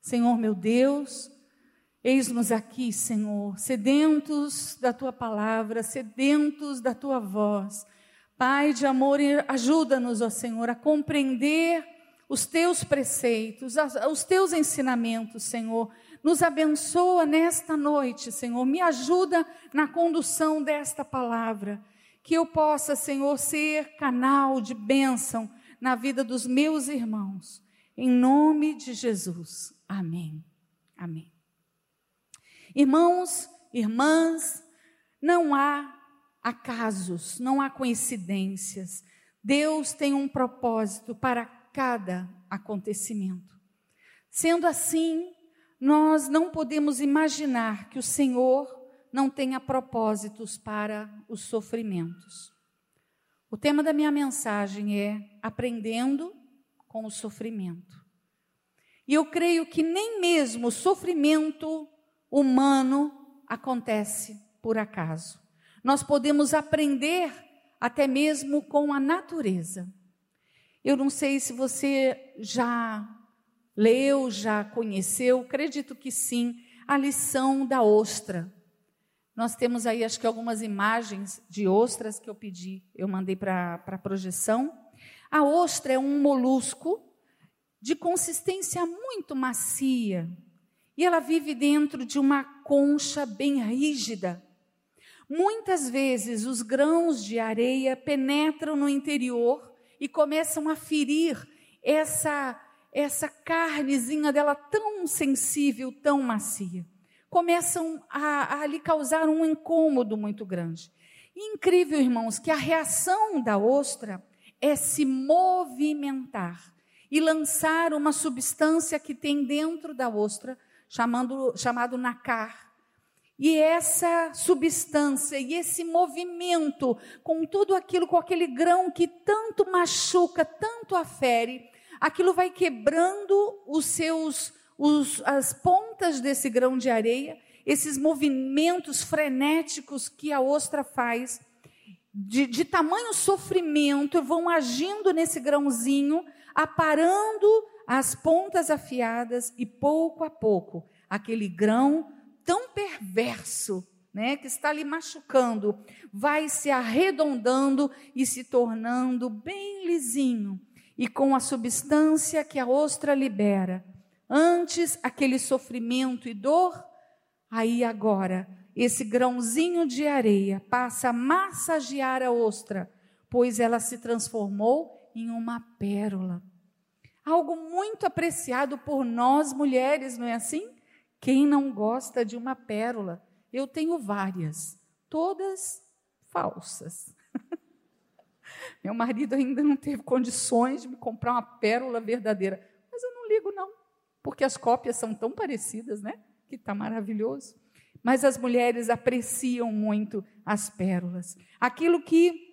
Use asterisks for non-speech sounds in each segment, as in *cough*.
Senhor meu Deus, eis-nos aqui, Senhor, sedentos da tua palavra, sedentos da tua voz. Pai de amor, ajuda-nos, ó Senhor, a compreender os teus preceitos, os teus ensinamentos, Senhor. Nos abençoa nesta noite, Senhor. Me ajuda na condução desta palavra. Que eu possa, Senhor, ser canal de bênção na vida dos meus irmãos. Em nome de Jesus. Amém. Amém. Irmãos, irmãs, não há acasos, não há coincidências. Deus tem um propósito para cada acontecimento. Sendo assim, nós não podemos imaginar que o Senhor não tenha propósitos para os sofrimentos. O tema da minha mensagem é aprendendo com o sofrimento. E eu creio que nem mesmo o sofrimento humano acontece por acaso. Nós podemos aprender até mesmo com a natureza. Eu não sei se você já leu, já conheceu, acredito que sim, a lição da ostra. Nós temos aí, acho que algumas imagens de ostras que eu pedi, eu mandei para a projeção. A ostra é um molusco de consistência muito macia e ela vive dentro de uma concha bem rígida. Muitas vezes os grãos de areia penetram no interior e começam a ferir essa essa carnezinha dela tão sensível, tão macia. Começam a, a lhe causar um incômodo muito grande. Incrível, irmãos, que a reação da ostra é se movimentar e lançar uma substância que tem dentro da ostra, chamando, chamado nacar, e essa substância e esse movimento, com tudo aquilo, com aquele grão que tanto machuca, tanto afere, aquilo vai quebrando os seus, os, as pontas desse grão de areia, esses movimentos frenéticos que a ostra faz, de, de tamanho sofrimento, vão agindo nesse grãozinho, aparando as pontas afiadas e pouco a pouco aquele grão tão perverso, né, que está lhe machucando, vai se arredondando e se tornando bem lisinho, e com a substância que a ostra libera. Antes aquele sofrimento e dor, aí agora esse grãozinho de areia passa a massagear a ostra, pois ela se transformou em uma pérola. Algo muito apreciado por nós mulheres, não é assim? Quem não gosta de uma pérola? Eu tenho várias, todas falsas. *laughs* Meu marido ainda não teve condições de me comprar uma pérola verdadeira, mas eu não ligo não, porque as cópias são tão parecidas, né? Que está maravilhoso. Mas as mulheres apreciam muito as pérolas. Aquilo que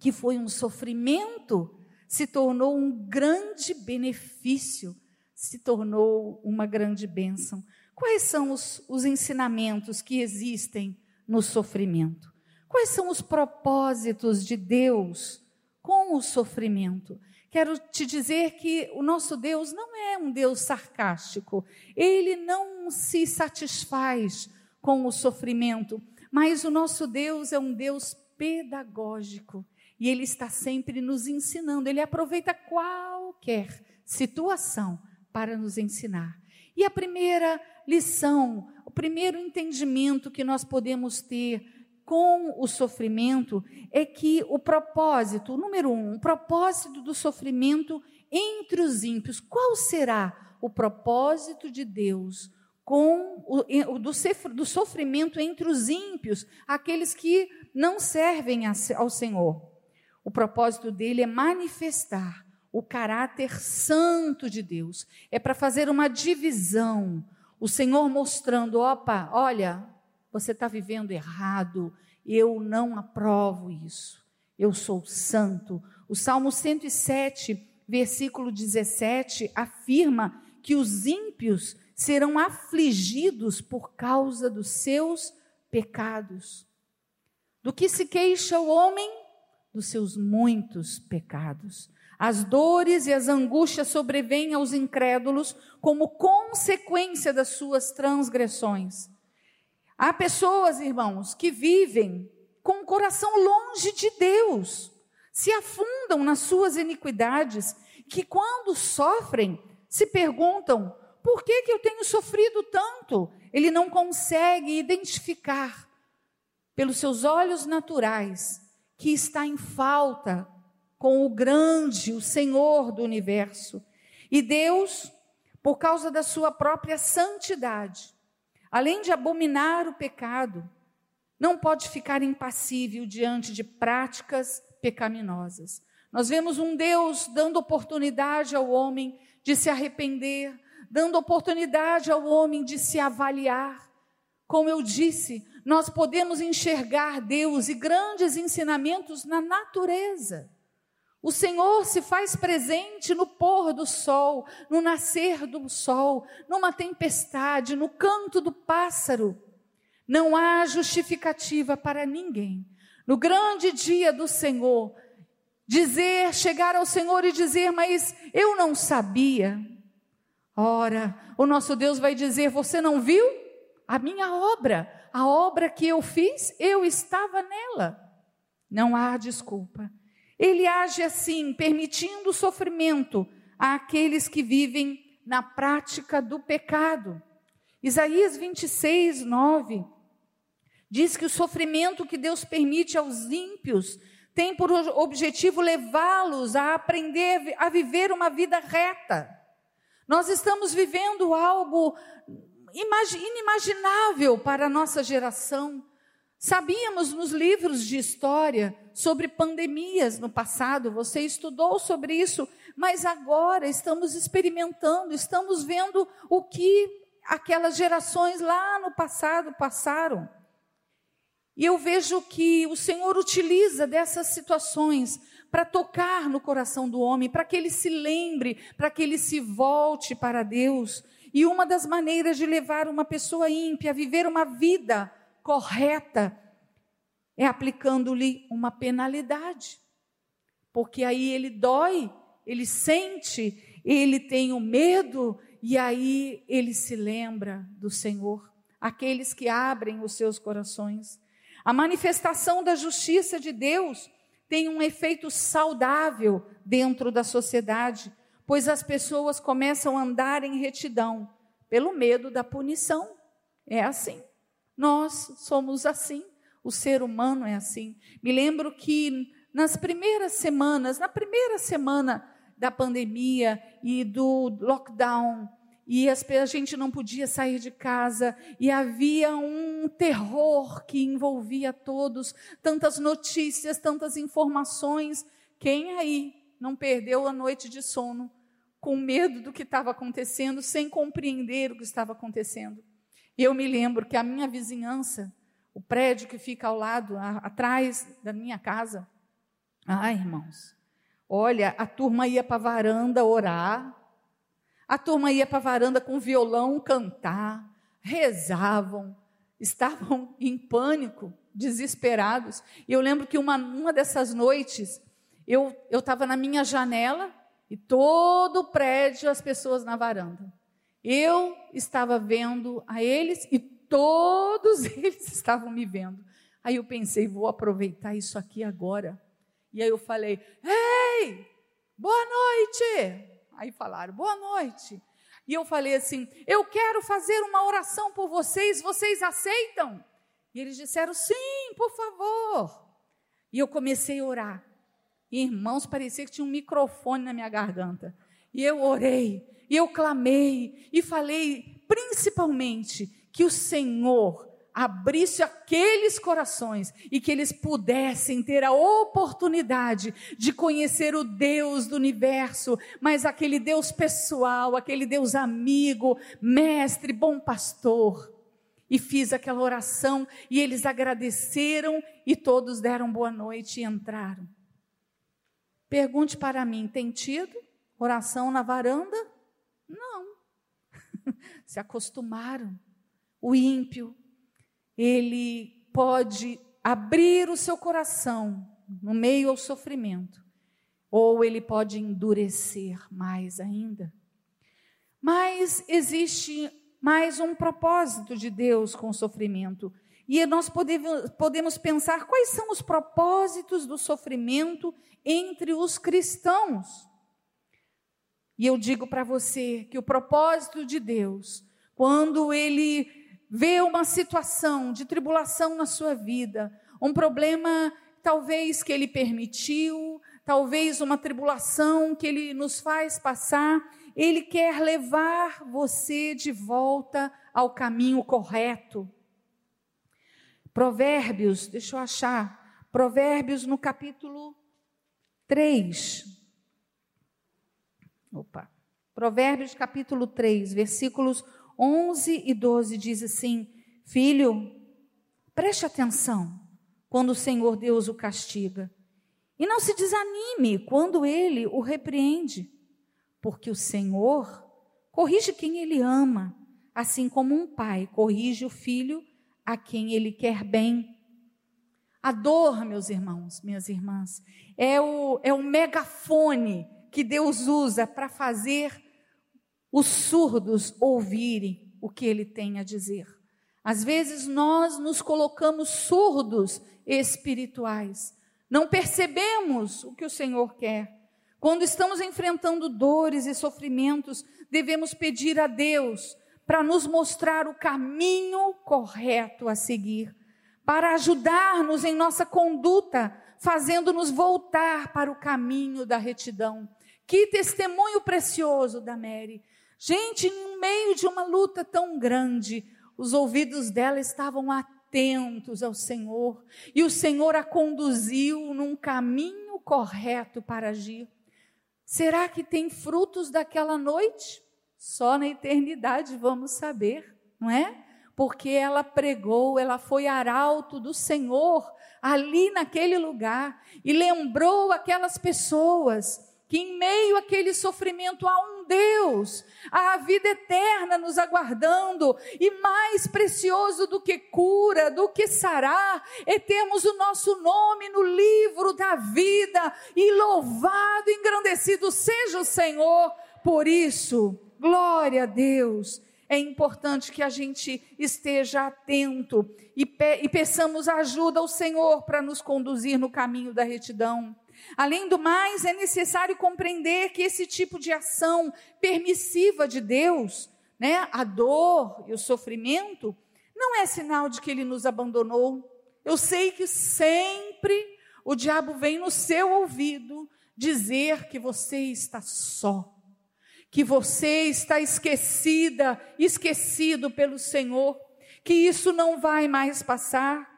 que foi um sofrimento se tornou um grande benefício, se tornou uma grande bênção. Quais são os, os ensinamentos que existem no sofrimento? Quais são os propósitos de Deus com o sofrimento? Quero te dizer que o nosso Deus não é um Deus sarcástico. Ele não se satisfaz com o sofrimento, mas o nosso Deus é um Deus pedagógico. E ele está sempre nos ensinando. Ele aproveita qualquer situação para nos ensinar. E a primeira lição, o primeiro entendimento que nós podemos ter com o sofrimento é que o propósito, número um, o propósito do sofrimento entre os ímpios, qual será o propósito de Deus com o, do, sofrimento entre os ímpios, aqueles que não servem ao Senhor? O propósito dele é manifestar o caráter santo de Deus, é para fazer uma divisão o Senhor mostrando: opa, olha, você está vivendo errado, eu não aprovo isso, eu sou santo. O Salmo 107, versículo 17, afirma que os ímpios serão afligidos por causa dos seus pecados. Do que se queixa o homem? Dos seus muitos pecados. As dores e as angústias sobrevêm aos incrédulos como consequência das suas transgressões. Há pessoas, irmãos, que vivem com o coração longe de Deus, se afundam nas suas iniquidades, que quando sofrem, se perguntam: por que, que eu tenho sofrido tanto? Ele não consegue identificar pelos seus olhos naturais que está em falta com o grande, o Senhor do universo. E Deus, por causa da sua própria santidade, além de abominar o pecado, não pode ficar impassível diante de práticas pecaminosas. Nós vemos um Deus dando oportunidade ao homem de se arrepender, dando oportunidade ao homem de se avaliar. Como eu disse, nós podemos enxergar Deus e grandes ensinamentos na natureza. O Senhor se faz presente no pôr do sol, no nascer do sol, numa tempestade, no canto do pássaro. Não há justificativa para ninguém. No grande dia do Senhor, dizer, chegar ao Senhor e dizer, mas eu não sabia. Ora, o nosso Deus vai dizer: Você não viu a minha obra? A obra que eu fiz, eu estava nela. Não há desculpa. Ele age assim, permitindo sofrimento àqueles que vivem na prática do pecado. Isaías 26, 9 diz que o sofrimento que Deus permite aos ímpios tem por objetivo levá-los a aprender a viver uma vida reta. Nós estamos vivendo algo inimaginável para a nossa geração. Sabíamos nos livros de história sobre pandemias no passado, você estudou sobre isso, mas agora estamos experimentando, estamos vendo o que aquelas gerações lá no passado passaram. E eu vejo que o Senhor utiliza dessas situações para tocar no coração do homem, para que ele se lembre, para que ele se volte para Deus. E uma das maneiras de levar uma pessoa ímpia a viver uma vida correta é aplicando-lhe uma penalidade. Porque aí ele dói, ele sente, ele tem o medo e aí ele se lembra do Senhor. Aqueles que abrem os seus corações. A manifestação da justiça de Deus tem um efeito saudável dentro da sociedade, pois as pessoas começam a andar em retidão pelo medo da punição. É assim. Nós somos assim. O ser humano é assim. Me lembro que nas primeiras semanas, na primeira semana da pandemia e do lockdown, e a gente não podia sair de casa, e havia um terror que envolvia todos, tantas notícias, tantas informações. Quem aí não perdeu a noite de sono com medo do que estava acontecendo, sem compreender o que estava acontecendo? E eu me lembro que a minha vizinhança, o prédio que fica ao lado, a, atrás da minha casa, ai irmãos, olha, a turma ia para a varanda orar, a turma ia para a varanda com violão cantar, rezavam, estavam *laughs* em pânico, desesperados. E eu lembro que uma, uma dessas noites, eu estava na minha janela e todo o prédio, as pessoas na varanda. Eu estava vendo a eles e todos *laughs* eles estavam me vendo. Aí eu pensei, vou aproveitar isso aqui agora. E aí eu falei: Ei, boa noite! Aí falaram, boa noite. E eu falei assim: eu quero fazer uma oração por vocês, vocês aceitam? E eles disseram, sim, por favor. E eu comecei a orar. E, irmãos, parecia que tinha um microfone na minha garganta. E eu orei, e eu clamei, e falei principalmente que o Senhor abrisse aqueles corações e que eles pudessem ter a oportunidade de conhecer o Deus do universo, mas aquele Deus pessoal, aquele Deus amigo, mestre, bom pastor. E fiz aquela oração e eles agradeceram e todos deram boa noite e entraram. Pergunte para mim: tem tido oração na varanda? Não. *laughs* Se acostumaram. O ímpio, ele pode abrir o seu coração no meio ao sofrimento ou ele pode endurecer mais ainda. Mas existe mais um propósito de Deus com o sofrimento. E nós podemos, pensar quais são os propósitos do sofrimento entre os cristãos. E eu digo para você que o propósito de Deus, quando Ele vê uma situação de tribulação na sua vida, um problema talvez que Ele permitiu, talvez uma tribulação que Ele nos faz passar, Ele quer levar você de volta ao caminho correto. Provérbios, deixa eu achar, Provérbios no capítulo 3. Opa. Provérbios capítulo 3, versículos 11 e 12 diz assim: Filho, preste atenção quando o Senhor Deus o castiga, e não se desanime quando ele o repreende, porque o Senhor corrige quem ele ama, assim como um pai corrige o filho a quem ele quer bem. A dor, meus irmãos, minhas irmãs, é o, é o megafone que Deus usa para fazer os surdos ouvirem o que ele tem a dizer. Às vezes nós nos colocamos surdos espirituais, não percebemos o que o Senhor quer. Quando estamos enfrentando dores e sofrimentos, devemos pedir a Deus para nos mostrar o caminho correto a seguir, para ajudar-nos em nossa conduta, fazendo-nos voltar para o caminho da retidão. Que testemunho precioso da Mary. Gente, em meio de uma luta tão grande, os ouvidos dela estavam atentos ao Senhor e o Senhor a conduziu num caminho correto para agir. Será que tem frutos daquela noite? Só na eternidade vamos saber, não é? Porque ela pregou, ela foi arauto do Senhor ali naquele lugar e lembrou aquelas pessoas que em meio àquele sofrimento há um Deus, há a vida eterna nos aguardando, e mais precioso do que cura, do que sarar, é termos o nosso nome no livro da vida, e louvado, engrandecido seja o Senhor por isso. Glória a Deus. É importante que a gente esteja atento e, pe e peçamos ajuda ao Senhor para nos conduzir no caminho da retidão. Além do mais, é necessário compreender que esse tipo de ação permissiva de Deus, né, a dor e o sofrimento, não é sinal de que ele nos abandonou. Eu sei que sempre o diabo vem no seu ouvido dizer que você está só que você está esquecida, esquecido pelo Senhor, que isso não vai mais passar.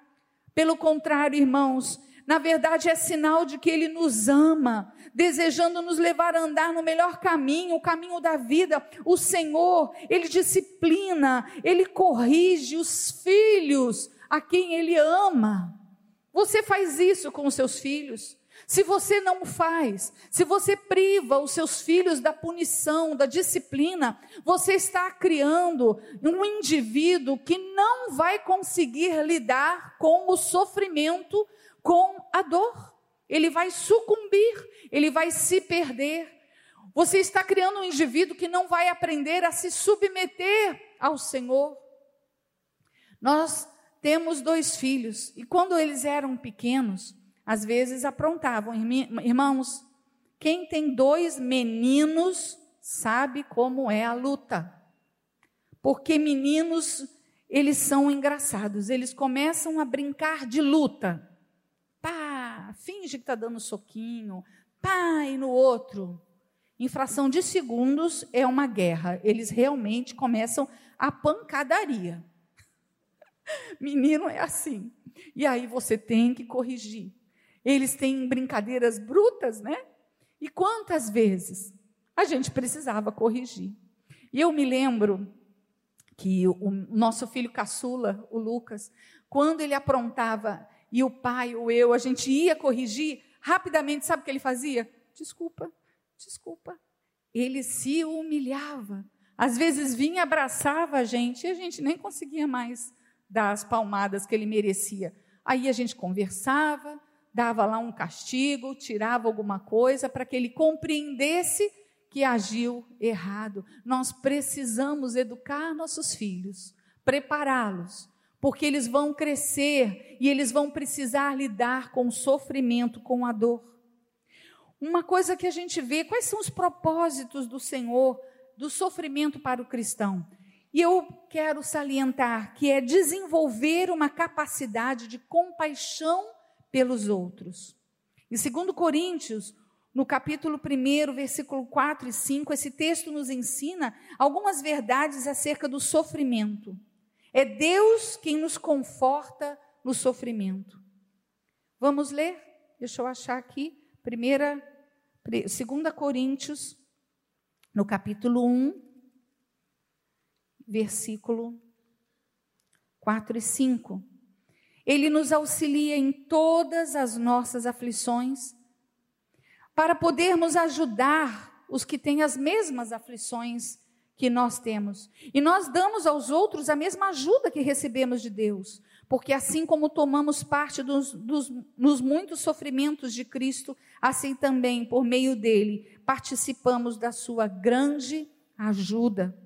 Pelo contrário, irmãos, na verdade é sinal de que Ele nos ama, desejando nos levar a andar no melhor caminho, o caminho da vida. O Senhor, Ele disciplina, Ele corrige os filhos a quem Ele ama. Você faz isso com os seus filhos? Se você não faz, se você priva os seus filhos da punição, da disciplina, você está criando um indivíduo que não vai conseguir lidar com o sofrimento, com a dor. Ele vai sucumbir, ele vai se perder. Você está criando um indivíduo que não vai aprender a se submeter ao Senhor. Nós temos dois filhos e quando eles eram pequenos, às vezes aprontavam. Irmãos, quem tem dois meninos sabe como é a luta. Porque meninos, eles são engraçados, eles começam a brincar de luta. Pá, finge que está dando soquinho, pá, e no outro. Em fração de segundos é uma guerra. Eles realmente começam a pancadaria. *laughs* Menino é assim. E aí você tem que corrigir. Eles têm brincadeiras brutas, né? E quantas vezes a gente precisava corrigir. E eu me lembro que o nosso filho caçula, o Lucas, quando ele aprontava e o pai ou eu, a gente ia corrigir, rapidamente, sabe o que ele fazia? Desculpa, desculpa. Ele se humilhava. Às vezes vinha, abraçava a gente e a gente nem conseguia mais dar as palmadas que ele merecia. Aí a gente conversava, dava lá um castigo, tirava alguma coisa para que ele compreendesse que agiu errado. Nós precisamos educar nossos filhos, prepará-los, porque eles vão crescer e eles vão precisar lidar com o sofrimento, com a dor. Uma coisa que a gente vê, quais são os propósitos do Senhor do sofrimento para o cristão? E eu quero salientar que é desenvolver uma capacidade de compaixão pelos outros. Em 2 Coríntios, no capítulo 1, versículo 4 e 5, esse texto nos ensina algumas verdades acerca do sofrimento. É Deus quem nos conforta no sofrimento. Vamos ler? Deixa eu achar aqui. Primeira, 2 Coríntios, no capítulo 1, versículo 4 e 5. Ele nos auxilia em todas as nossas aflições, para podermos ajudar os que têm as mesmas aflições que nós temos. E nós damos aos outros a mesma ajuda que recebemos de Deus, porque assim como tomamos parte dos, dos, nos muitos sofrimentos de Cristo, assim também, por meio dele, participamos da sua grande ajuda.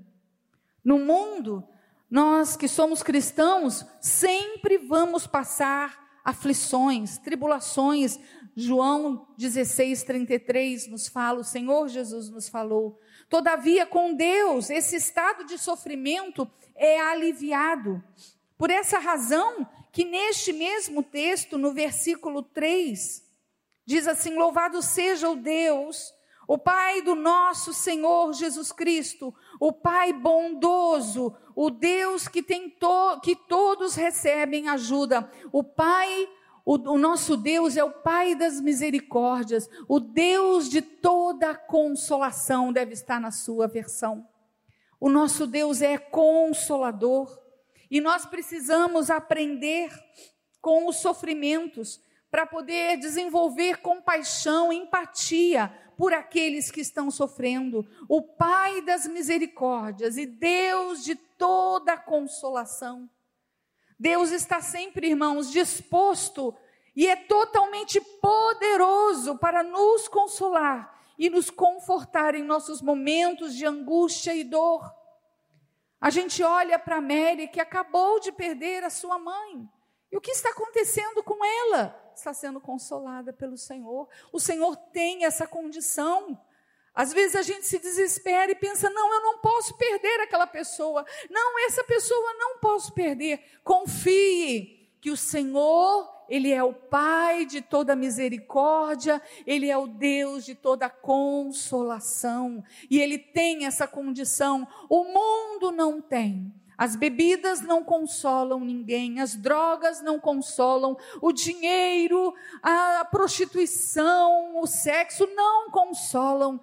No mundo, nós que somos cristãos, sempre vamos passar aflições, tribulações. João 16, 33 nos fala, o Senhor Jesus nos falou. Todavia, com Deus, esse estado de sofrimento é aliviado. Por essa razão, que neste mesmo texto, no versículo 3, diz assim: Louvado seja o Deus o Pai do nosso Senhor Jesus Cristo, o Pai bondoso, o Deus que tem to, que todos recebem ajuda, o Pai o, o, nosso Deus é o Pai das misericórdias, o Deus de toda consolação, deve estar na sua versão. O nosso Deus é consolador. E nós precisamos aprender com os sofrimentos para poder desenvolver compaixão, empatia por aqueles que estão sofrendo. O Pai das misericórdias e Deus de toda consolação. Deus está sempre, irmãos, disposto e é totalmente poderoso para nos consolar e nos confortar em nossos momentos de angústia e dor. A gente olha para Mary que acabou de perder a sua mãe. E o que está acontecendo com ela? Está sendo consolada pelo Senhor. O Senhor tem essa condição. Às vezes a gente se desespera e pensa: não, eu não posso perder aquela pessoa. Não, essa pessoa não posso perder. Confie que o Senhor, Ele é o Pai de toda misericórdia, Ele é o Deus de toda consolação. E Ele tem essa condição. O mundo não tem. As bebidas não consolam ninguém, as drogas não consolam, o dinheiro, a prostituição, o sexo não consolam,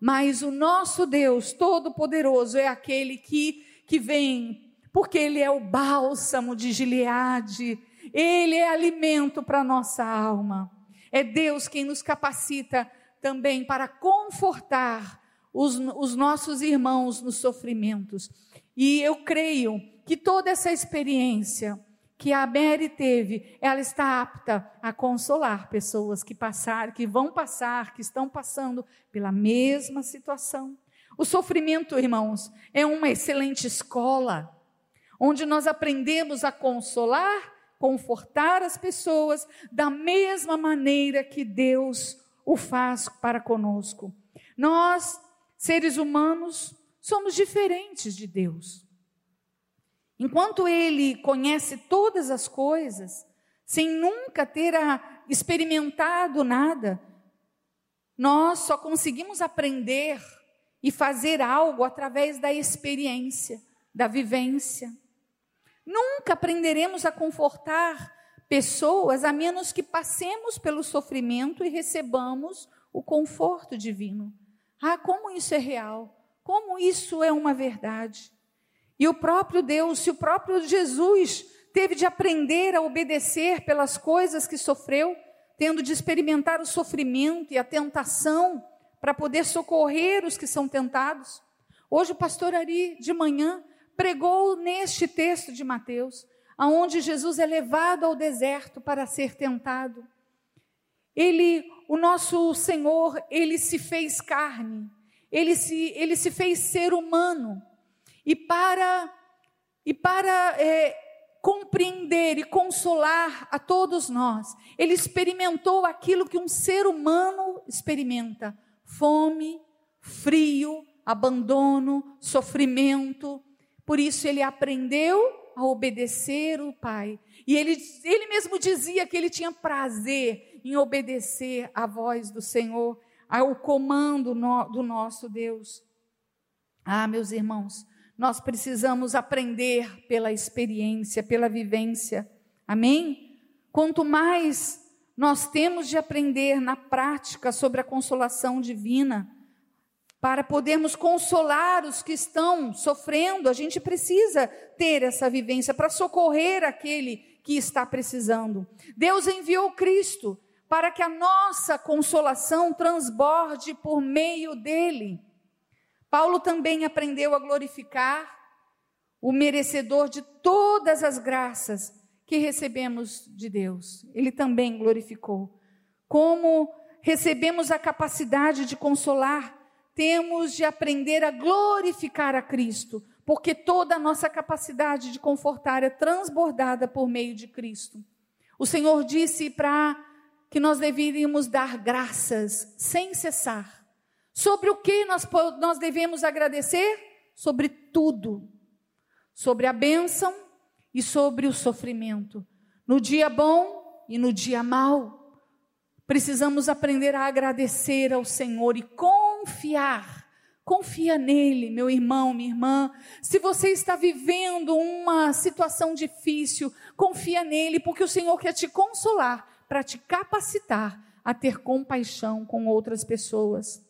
mas o nosso Deus Todo-Poderoso é aquele que, que vem, porque Ele é o bálsamo de Gileade, Ele é alimento para a nossa alma. É Deus quem nos capacita também para confortar os, os nossos irmãos nos sofrimentos. E eu creio que toda essa experiência que a Mary teve, ela está apta a consolar pessoas que passaram, que vão passar, que estão passando pela mesma situação. O sofrimento, irmãos, é uma excelente escola, onde nós aprendemos a consolar, confortar as pessoas da mesma maneira que Deus o faz para conosco. Nós, seres humanos, somos diferentes de Deus. Enquanto Ele conhece todas as coisas, sem nunca ter experimentado nada, nós só conseguimos aprender e fazer algo através da experiência, da vivência. Nunca aprenderemos a confortar pessoas a menos que passemos pelo sofrimento e recebamos o conforto divino. Ah, como isso é real! Como isso é uma verdade? E o próprio Deus, se o próprio Jesus teve de aprender a obedecer pelas coisas que sofreu, tendo de experimentar o sofrimento e a tentação para poder socorrer os que são tentados. Hoje o pastor Ari, de manhã, pregou neste texto de Mateus, aonde Jesus é levado ao deserto para ser tentado. ele, o nosso Senhor, ele se fez carne, ele se, ele se fez ser humano. E para, e para é, compreender e consolar a todos nós, ele experimentou aquilo que um ser humano experimenta: fome, frio, abandono, sofrimento. Por isso ele aprendeu a obedecer o Pai. E ele, ele mesmo dizia que ele tinha prazer em obedecer à voz do Senhor, ao comando no, do nosso Deus. Ah, meus irmãos, nós precisamos aprender pela experiência, pela vivência. Amém? Quanto mais nós temos de aprender na prática sobre a consolação divina, para podermos consolar os que estão sofrendo, a gente precisa ter essa vivência para socorrer aquele que está precisando. Deus enviou Cristo para que a nossa consolação transborde por meio dele. Paulo também aprendeu a glorificar o merecedor de todas as graças que recebemos de Deus. Ele também glorificou. Como recebemos a capacidade de consolar, temos de aprender a glorificar a Cristo, porque toda a nossa capacidade de confortar é transbordada por meio de Cristo. O Senhor disse para que nós deveríamos dar graças sem cessar. Sobre o que nós, nós devemos agradecer? Sobre tudo. Sobre a bênção e sobre o sofrimento. No dia bom e no dia mau. Precisamos aprender a agradecer ao Senhor e confiar. Confia nele, meu irmão, minha irmã. Se você está vivendo uma situação difícil, confia nele, porque o Senhor quer te consolar para te capacitar a ter compaixão com outras pessoas.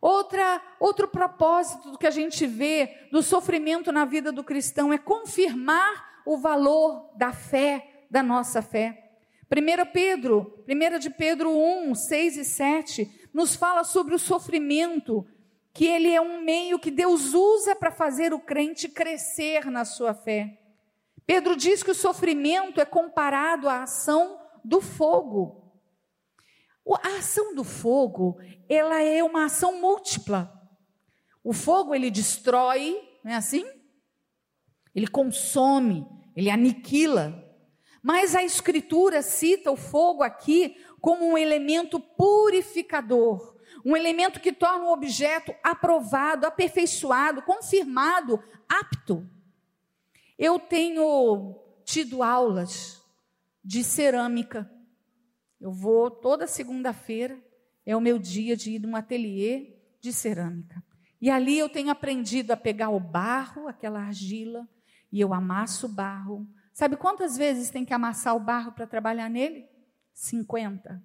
Outra, outro propósito que a gente vê do sofrimento na vida do cristão é confirmar o valor da fé, da nossa fé. 1 Pedro, 1 de Pedro 1, 6 e 7, nos fala sobre o sofrimento, que ele é um meio que Deus usa para fazer o crente crescer na sua fé. Pedro diz que o sofrimento é comparado à ação do fogo. A ação do fogo, ela é uma ação múltipla. O fogo ele destrói, não é assim? Ele consome, ele aniquila. Mas a escritura cita o fogo aqui como um elemento purificador, um elemento que torna o objeto aprovado, aperfeiçoado, confirmado, apto. Eu tenho tido aulas de cerâmica. Eu vou toda segunda-feira, é o meu dia de ir num ateliê de cerâmica. E ali eu tenho aprendido a pegar o barro, aquela argila, e eu amasso o barro. Sabe quantas vezes tem que amassar o barro para trabalhar nele? 50.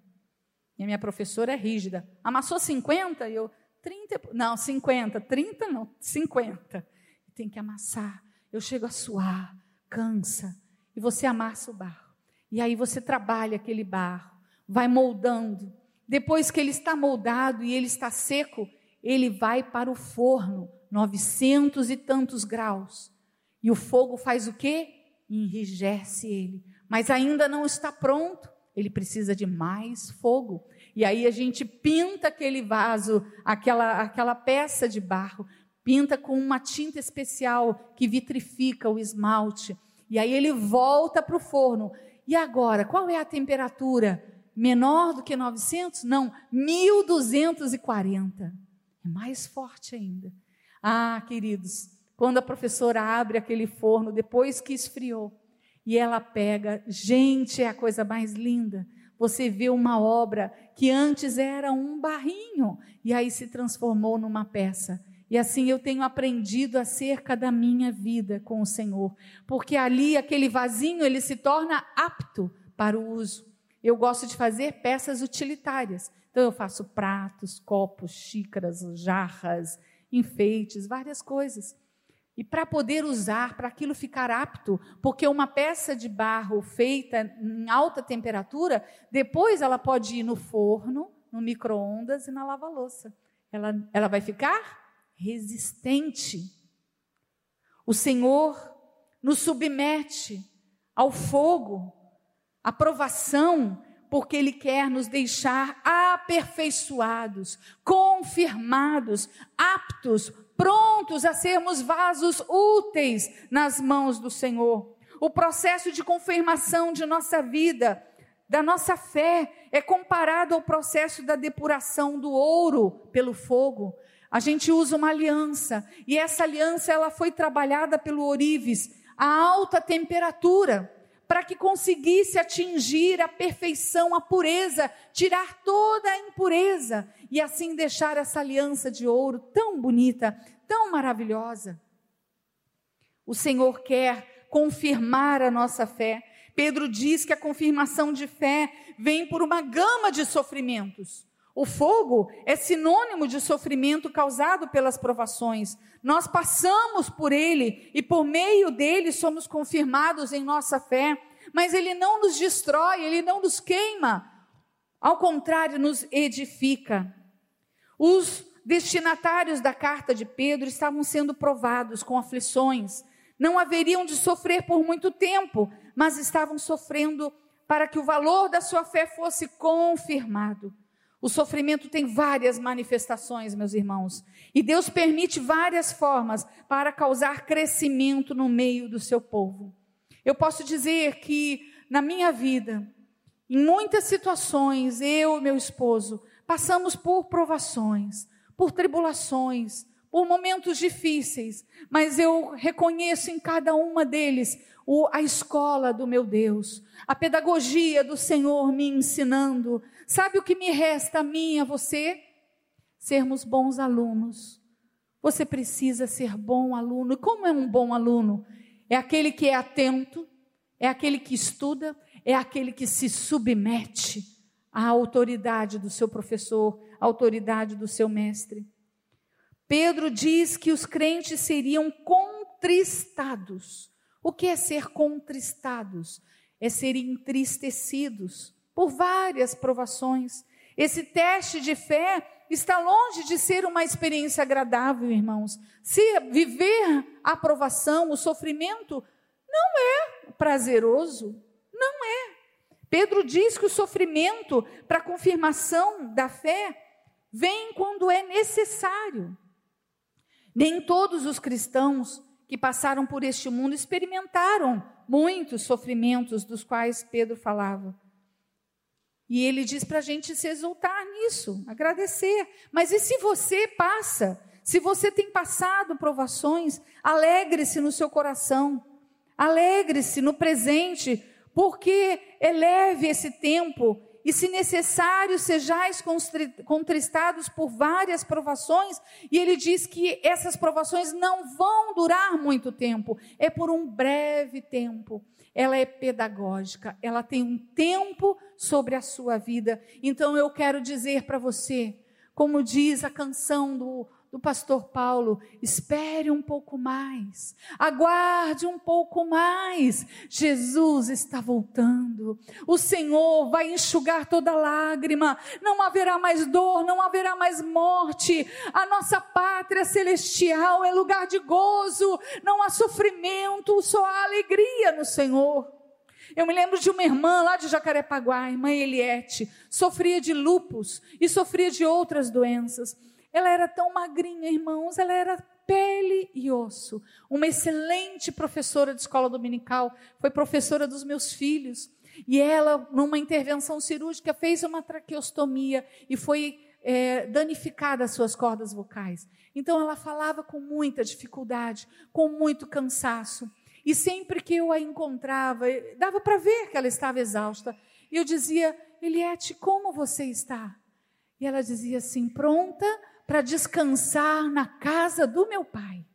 E a minha professora é rígida. Amassou 50? E eu, 30. Não, 50. 30 não, 50. Tem que amassar. Eu chego a suar, cansa. E você amassa o barro. E aí você trabalha aquele barro, vai moldando. Depois que ele está moldado e ele está seco, ele vai para o forno, 900 e tantos graus. E o fogo faz o quê? Enrijece ele. Mas ainda não está pronto, ele precisa de mais fogo. E aí a gente pinta aquele vaso, aquela, aquela peça de barro, pinta com uma tinta especial que vitrifica o esmalte. E aí ele volta para o forno. E agora, qual é a temperatura? Menor do que 900? Não, 1240. É mais forte ainda. Ah, queridos, quando a professora abre aquele forno, depois que esfriou, e ela pega, gente, é a coisa mais linda. Você vê uma obra que antes era um barrinho e aí se transformou numa peça. E assim eu tenho aprendido acerca da minha vida com o Senhor, porque ali aquele vasinho ele se torna apto para o uso. Eu gosto de fazer peças utilitárias. Então eu faço pratos, copos, xícaras, jarras, enfeites, várias coisas. E para poder usar, para aquilo ficar apto, porque uma peça de barro feita em alta temperatura, depois ela pode ir no forno, no micro-ondas e na lava-louça. Ela, ela vai ficar resistente. O Senhor nos submete ao fogo, à provação, porque Ele quer nos deixar aperfeiçoados, confirmados, aptos, prontos a sermos vasos úteis nas mãos do Senhor. O processo de confirmação de nossa vida, da nossa fé, é comparado ao processo da depuração do ouro pelo fogo. A gente usa uma aliança e essa aliança ela foi trabalhada pelo ourives a alta temperatura para que conseguisse atingir a perfeição, a pureza, tirar toda a impureza e assim deixar essa aliança de ouro tão bonita, tão maravilhosa. O Senhor quer confirmar a nossa fé. Pedro diz que a confirmação de fé vem por uma gama de sofrimentos. O fogo é sinônimo de sofrimento causado pelas provações. Nós passamos por ele e por meio dele somos confirmados em nossa fé, mas ele não nos destrói, ele não nos queima. Ao contrário, nos edifica. Os destinatários da carta de Pedro estavam sendo provados com aflições. Não haveriam de sofrer por muito tempo, mas estavam sofrendo para que o valor da sua fé fosse confirmado. O sofrimento tem várias manifestações, meus irmãos, e Deus permite várias formas para causar crescimento no meio do seu povo. Eu posso dizer que na minha vida, em muitas situações, eu e meu esposo passamos por provações, por tribulações, por momentos difíceis, mas eu reconheço em cada uma deles o, a escola do meu Deus, a pedagogia do Senhor me ensinando. Sabe o que me resta a mim, a você? Sermos bons alunos. Você precisa ser bom aluno. E como é um bom aluno? É aquele que é atento, é aquele que estuda, é aquele que se submete à autoridade do seu professor, à autoridade do seu mestre. Pedro diz que os crentes seriam contristados o que é ser contristados? É ser entristecidos por várias provações. Esse teste de fé está longe de ser uma experiência agradável, irmãos. Se viver a provação, o sofrimento, não é prazeroso. Não é. Pedro diz que o sofrimento para a confirmação da fé vem quando é necessário. Nem todos os cristãos que passaram por este mundo experimentaram muitos sofrimentos dos quais Pedro falava. E ele diz para a gente se exultar nisso, agradecer. Mas e se você passa? Se você tem passado provações, alegre-se no seu coração, alegre-se no presente, porque eleve esse tempo e se necessário sejais contristados por várias provações, e ele diz que essas provações não vão durar muito tempo, é por um breve tempo. Ela é pedagógica, ela tem um tempo sobre a sua vida. Então eu quero dizer para você, como diz a canção do do pastor Paulo, espere um pouco mais, aguarde um pouco mais. Jesus está voltando. O Senhor vai enxugar toda lágrima. Não haverá mais dor, não haverá mais morte. A nossa pátria celestial é lugar de gozo, não há sofrimento, só há alegria no Senhor. Eu me lembro de uma irmã lá de Jacarepaguá, irmã Eliette, sofria de lupus e sofria de outras doenças. Ela era tão magrinha, irmãos, ela era pele e osso. Uma excelente professora de escola dominical, foi professora dos meus filhos. E ela, numa intervenção cirúrgica, fez uma traqueostomia e foi é, danificada as suas cordas vocais. Então ela falava com muita dificuldade, com muito cansaço. E sempre que eu a encontrava, dava para ver que ela estava exausta. E eu dizia, Eliette, como você está? E ela dizia assim, pronta para descansar na casa do meu pai.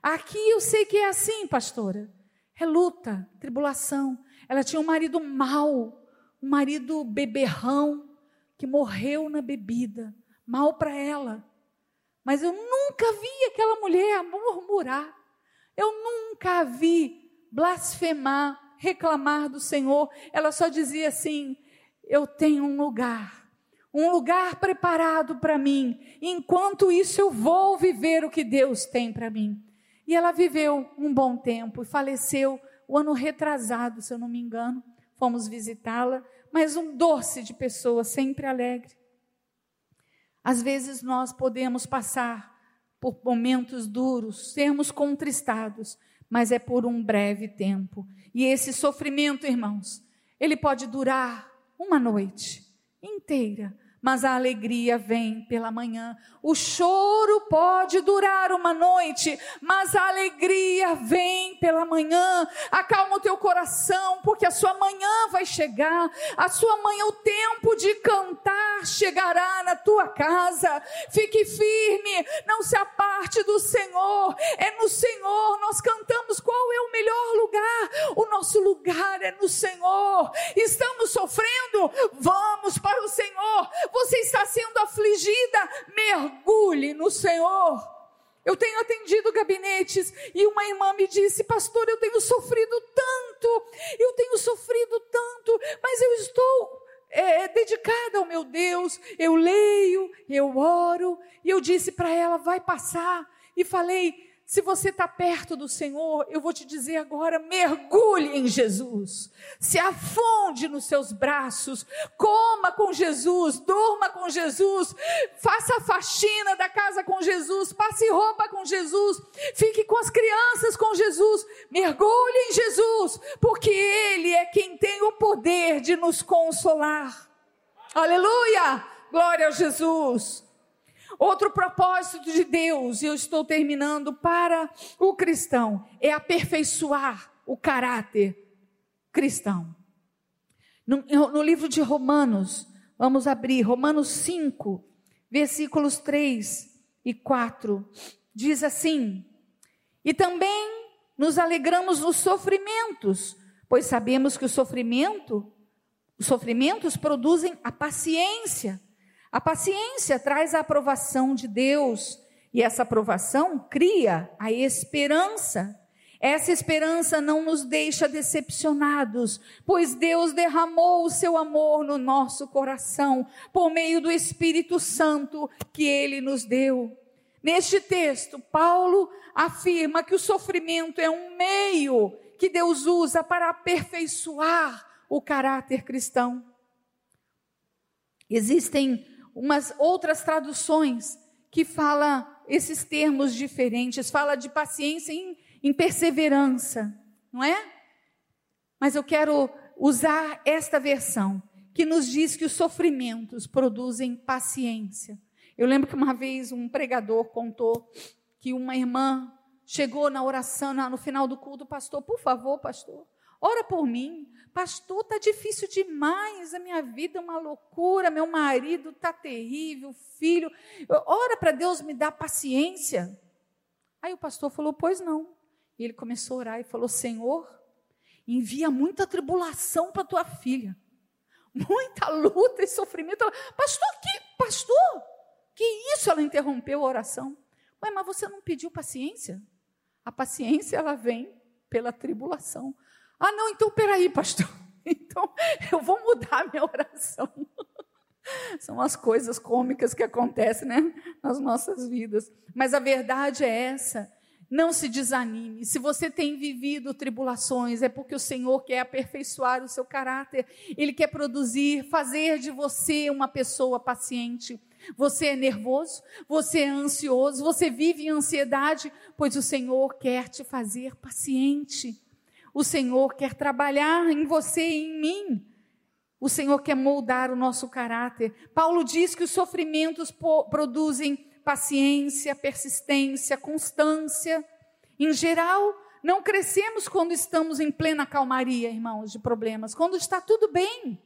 Aqui eu sei que é assim, pastora. É luta, tribulação. Ela tinha um marido mau, um marido beberrão, que morreu na bebida. Mal para ela. Mas eu nunca vi aquela mulher murmurar. Eu nunca a vi blasfemar, reclamar do Senhor. Ela só dizia assim: Eu tenho um lugar um lugar preparado para mim. Enquanto isso, eu vou viver o que Deus tem para mim. E ela viveu um bom tempo e faleceu o ano retrasado, se eu não me engano. Fomos visitá-la mas um doce de pessoa, sempre alegre. Às vezes nós podemos passar por momentos duros, sermos contristados, mas é por um breve tempo. E esse sofrimento, irmãos, ele pode durar uma noite inteira, mas a alegria vem pela manhã. O choro pode durar uma noite, mas a alegria vem pela manhã. Acalma o teu coração, porque a sua manhã vai chegar. A sua manhã, o tempo de cantar chegará na tua casa. Fique firme, não se aparte do Senhor. É no Senhor. Nós cantamos qual é o melhor lugar. O nosso lugar é no Senhor. Estamos sofrendo? Vamos para o Senhor você está sendo afligida, mergulhe no Senhor. Eu tenho atendido gabinetes e uma irmã me disse, pastor, eu tenho sofrido tanto, eu tenho sofrido tanto, mas eu estou é, dedicada ao meu Deus, eu leio, eu oro, e eu disse para ela, vai passar, e falei, se você está perto do Senhor, eu vou te dizer agora: mergulhe em Jesus, se afunde nos seus braços, coma com Jesus, durma com Jesus, faça a faxina da casa com Jesus, passe roupa com Jesus, fique com as crianças com Jesus, mergulhe em Jesus, porque Ele é quem tem o poder de nos consolar. Aleluia! Glória a Jesus. Outro propósito de Deus, e eu estou terminando, para o cristão, é aperfeiçoar o caráter cristão. No, no livro de Romanos, vamos abrir, Romanos 5, versículos 3 e 4, diz assim: E também nos alegramos nos sofrimentos, pois sabemos que o sofrimento, os sofrimentos produzem a paciência. A paciência traz a aprovação de Deus e essa aprovação cria a esperança. Essa esperança não nos deixa decepcionados, pois Deus derramou o seu amor no nosso coração por meio do Espírito Santo que ele nos deu. Neste texto, Paulo afirma que o sofrimento é um meio que Deus usa para aperfeiçoar o caráter cristão. Existem umas outras traduções que fala esses termos diferentes, fala de paciência em, em perseverança, não é? Mas eu quero usar esta versão que nos diz que os sofrimentos produzem paciência. Eu lembro que uma vez um pregador contou que uma irmã chegou na oração, no final do culto, pastor, por favor, pastor, ora por mim. Pastor, está difícil demais, a minha vida é uma loucura, meu marido está terrível, filho. Ora para Deus me dar paciência. Aí o pastor falou: Pois não. E ele começou a orar e falou: Senhor, envia muita tribulação para tua filha, muita luta e sofrimento. Pastor, que pastor? Que isso? Ela interrompeu a oração. Ué, mas você não pediu paciência? A paciência ela vem pela tribulação. Ah, não, então peraí, pastor. *laughs* Então eu vou mudar minha oração. *laughs* São as coisas cômicas que acontecem né, nas nossas vidas. Mas a verdade é essa. Não se desanime. Se você tem vivido tribulações, é porque o Senhor quer aperfeiçoar o seu caráter. Ele quer produzir, fazer de você uma pessoa paciente. Você é nervoso, você é ansioso, você vive em ansiedade, pois o Senhor quer te fazer paciente. O Senhor quer trabalhar em você e em mim. O Senhor quer moldar o nosso caráter. Paulo diz que os sofrimentos produzem paciência, persistência, constância. Em geral, não crescemos quando estamos em plena calmaria, irmãos, de problemas. Quando está tudo bem,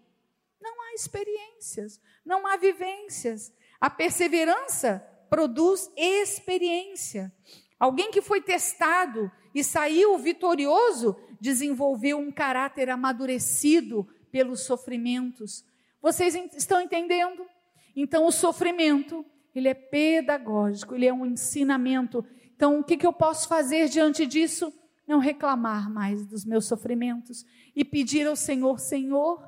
não há experiências, não há vivências. A perseverança produz experiência. Alguém que foi testado e saiu vitorioso desenvolveu um caráter amadurecido pelos sofrimentos. Vocês estão entendendo? Então, o sofrimento, ele é pedagógico, ele é um ensinamento. Então, o que, que eu posso fazer diante disso? Não reclamar mais dos meus sofrimentos e pedir ao Senhor: Senhor,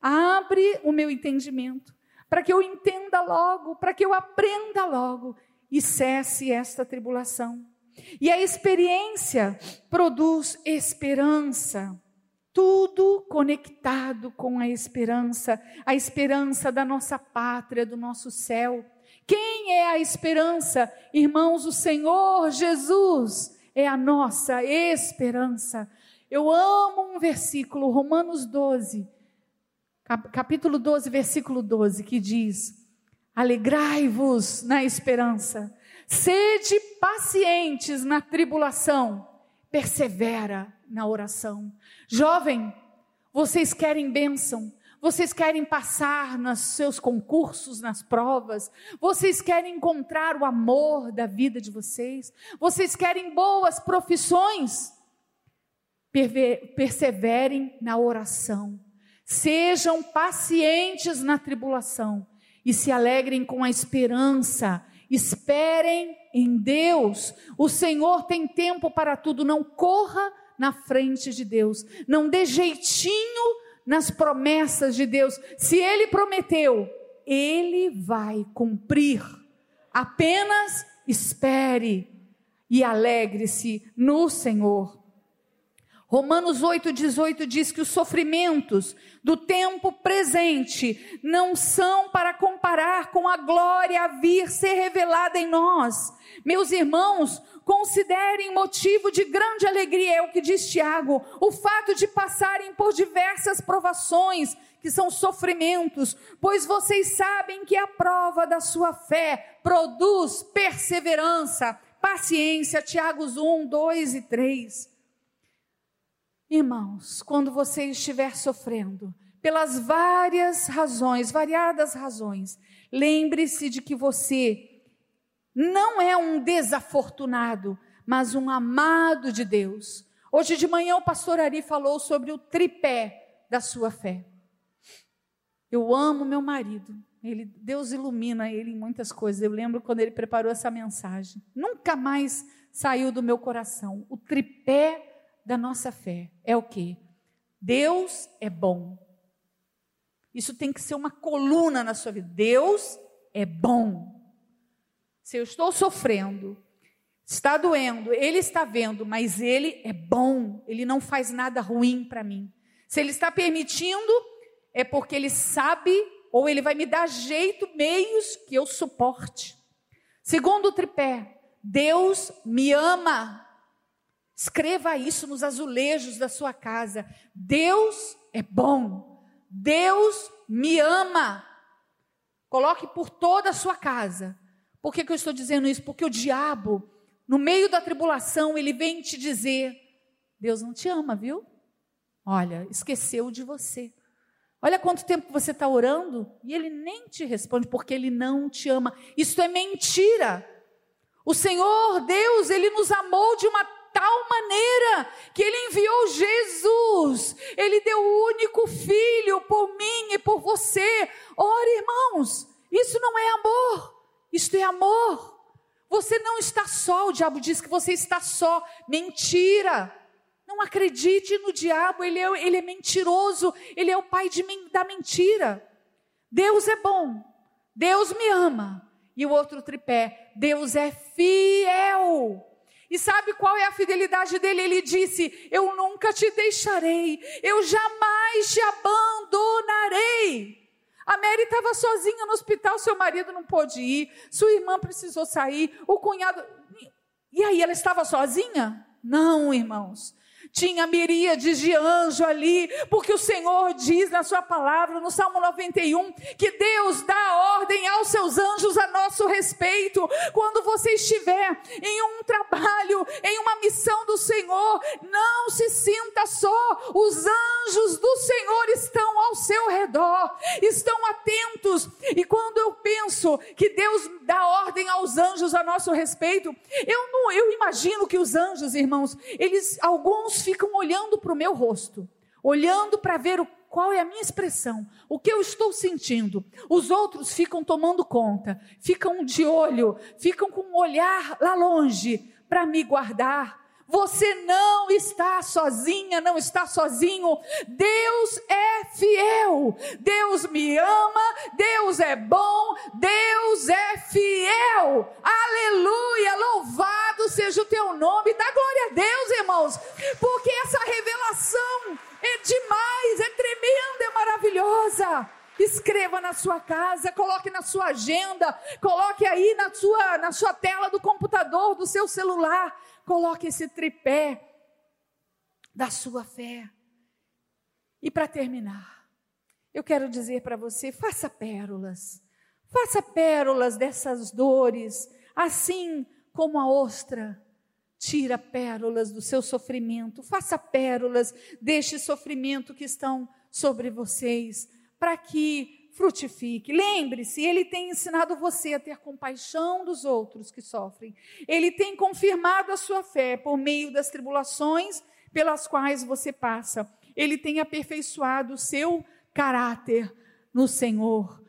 abre o meu entendimento, para que eu entenda logo, para que eu aprenda logo e cesse esta tribulação. E a experiência produz esperança. Tudo conectado com a esperança, a esperança da nossa pátria, do nosso céu. Quem é a esperança? Irmãos, o Senhor Jesus é a nossa esperança. Eu amo um versículo, Romanos 12, capítulo 12, versículo 12, que diz: Alegrai-vos na esperança, sede pacientes na tribulação, persevera na oração. Jovem, vocês querem bênção, vocês querem passar nos seus concursos, nas provas? Vocês querem encontrar o amor da vida de vocês? Vocês querem boas profissões? Perseverem na oração. Sejam pacientes na tribulação e se alegrem com a esperança. Esperem em Deus. O Senhor tem tempo para tudo. Não corra na frente de Deus. Não dê jeitinho nas promessas de Deus. Se ele prometeu, ele vai cumprir. Apenas espere e alegre-se no Senhor. Romanos 8,18 diz que os sofrimentos do tempo presente não são para comparar com a glória a vir ser revelada em nós. Meus irmãos, considerem motivo de grande alegria, é o que diz Tiago, o fato de passarem por diversas provações, que são sofrimentos, pois vocês sabem que a prova da sua fé produz perseverança, paciência. Tiago 1, 2 e 3. Irmãos, quando você estiver sofrendo, pelas várias razões, variadas razões, lembre-se de que você não é um desafortunado, mas um amado de Deus. Hoje de manhã o pastor Ari falou sobre o tripé da sua fé. Eu amo meu marido. Ele, Deus ilumina ele em muitas coisas. Eu lembro quando ele preparou essa mensagem. Nunca mais saiu do meu coração. O tripé da nossa fé é o que? Deus é bom. Isso tem que ser uma coluna na sua vida. Deus é bom. Se eu estou sofrendo, está doendo, ele está vendo, mas ele é bom, ele não faz nada ruim para mim. Se ele está permitindo, é porque ele sabe ou ele vai me dar jeito, meios que eu suporte. Segundo o tripé, Deus me ama. Escreva isso nos azulejos da sua casa. Deus é bom. Deus me ama. Coloque por toda a sua casa. Por que, que eu estou dizendo isso? Porque o diabo, no meio da tribulação, ele vem te dizer: Deus não te ama, viu? Olha, esqueceu de você. Olha quanto tempo você está orando e ele nem te responde porque ele não te ama. Isso é mentira. O Senhor Deus, ele nos amou de uma tal maneira que ele enviou Jesus. Ele deu o único filho por mim e por você. Ora, irmãos, isso não é amor. Isto é amor. Você não está só, o diabo diz que você está só. Mentira. Não acredite no diabo, ele é, ele é mentiroso, ele é o pai de, da mentira. Deus é bom, Deus me ama. E o outro tripé, Deus é fiel. E sabe qual é a fidelidade dele? Ele disse: Eu nunca te deixarei, eu jamais te abandonarei. A Mary estava sozinha no hospital, seu marido não pôde ir, sua irmã precisou sair, o cunhado. E aí, ela estava sozinha? Não, irmãos tinha miríades de anjo ali, porque o Senhor diz na sua palavra, no Salmo 91, que Deus dá ordem aos seus anjos a nosso respeito. Quando você estiver em um trabalho, em uma missão do Senhor, não se sinta só. Os anjos do Senhor estão ao seu redor, estão atentos. E quando eu penso que Deus dá ordem aos anjos a nosso respeito, eu não, eu imagino que os anjos, irmãos, eles alguns ficam olhando para o meu rosto, olhando para ver o, qual é a minha expressão, o que eu estou sentindo. Os outros ficam tomando conta, ficam de olho, ficam com um olhar lá longe para me guardar. Você não está sozinha, não está sozinho. Deus é fiel. Deus me ama. Deus é bom. Deus é fiel. Aleluia. Louvado seja o teu nome. Dá glória a Deus, irmãos. Porque essa revelação é de casa. Escreva na sua casa, coloque na sua agenda, coloque aí na sua, na sua tela do computador, do seu celular. Coloque esse tripé da sua fé. E para terminar, eu quero dizer para você: faça pérolas. Faça pérolas dessas dores, assim como a ostra tira pérolas do seu sofrimento. Faça pérolas deste sofrimento que estão sobre vocês, para que frutifique. Lembre-se, ele tem ensinado você a ter compaixão dos outros que sofrem. Ele tem confirmado a sua fé por meio das tribulações pelas quais você passa. Ele tem aperfeiçoado o seu caráter no Senhor.